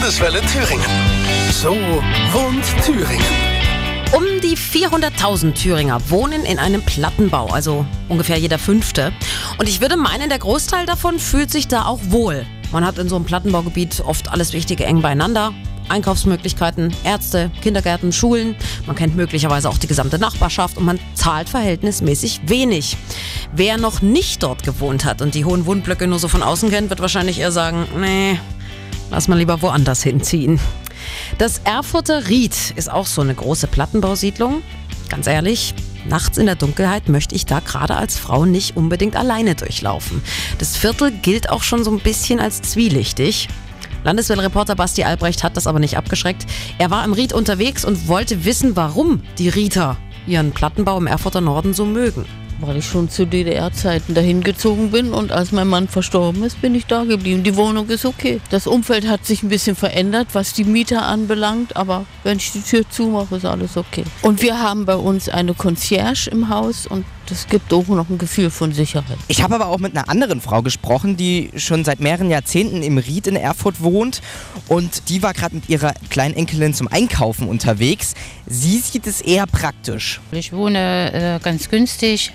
Landeswelle Thüringen. So wohnt Thüringen. Um die 400.000 Thüringer wohnen in einem Plattenbau, also ungefähr jeder fünfte. Und ich würde meinen, der Großteil davon fühlt sich da auch wohl. Man hat in so einem Plattenbaugebiet oft alles Wichtige eng beieinander. Einkaufsmöglichkeiten, Ärzte, Kindergärten, Schulen. Man kennt möglicherweise auch die gesamte Nachbarschaft und man zahlt verhältnismäßig wenig. Wer noch nicht dort gewohnt hat und die hohen Wohnblöcke nur so von außen kennt, wird wahrscheinlich eher sagen, nee, lass mal lieber woanders hinziehen. Das Erfurter Ried ist auch so eine große Plattenbausiedlung. Ganz ehrlich, nachts in der Dunkelheit möchte ich da gerade als Frau nicht unbedingt alleine durchlaufen. Das Viertel gilt auch schon so ein bisschen als zwielichtig. Landeswelle-Reporter Basti Albrecht hat das aber nicht abgeschreckt. Er war im Ried unterwegs und wollte wissen, warum die Rieter ihren Plattenbau im Erfurter Norden so mögen. Weil ich schon zu DDR-Zeiten dahin gezogen bin und als mein Mann verstorben ist, bin ich da geblieben. Die Wohnung ist okay. Das Umfeld hat sich ein bisschen verändert, was die Mieter anbelangt, aber wenn ich die Tür zumache, ist alles okay. Und wir haben bei uns eine Concierge im Haus und das gibt auch noch ein Gefühl von Sicherheit. Ich habe aber auch mit einer anderen Frau gesprochen, die schon seit mehreren Jahrzehnten im Ried in Erfurt wohnt und die war gerade mit ihrer Kleinenkelin zum Einkaufen unterwegs. Sie sieht es eher praktisch. Ich wohne äh, ganz günstig,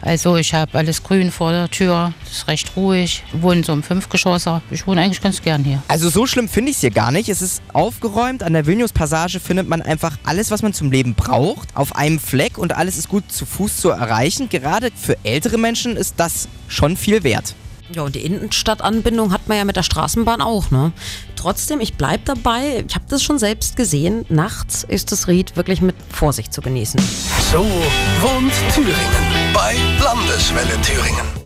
also ich habe alles grün vor der Tür, es ist recht ruhig, ich wohne so im Fünfgeschosser. Ich wohne eigentlich ganz gern hier. Also so schlimm finde ich es hier gar nicht. Es ist aufgeräumt. An der Vilnius Passage findet man einfach alles, was man zum Leben braucht, auf einem Fleck und alles ist gut zu Fuß zu erreichen. Gerade für ältere Menschen ist das schon viel wert. Ja, und die Innenstadtanbindung hat man ja mit der Straßenbahn auch, ne? Trotzdem, ich bleib dabei, ich habe das schon selbst gesehen, nachts ist das Ried wirklich mit Vorsicht zu genießen. So wohnt Thüringen. Bei Landeswelle Thüringen.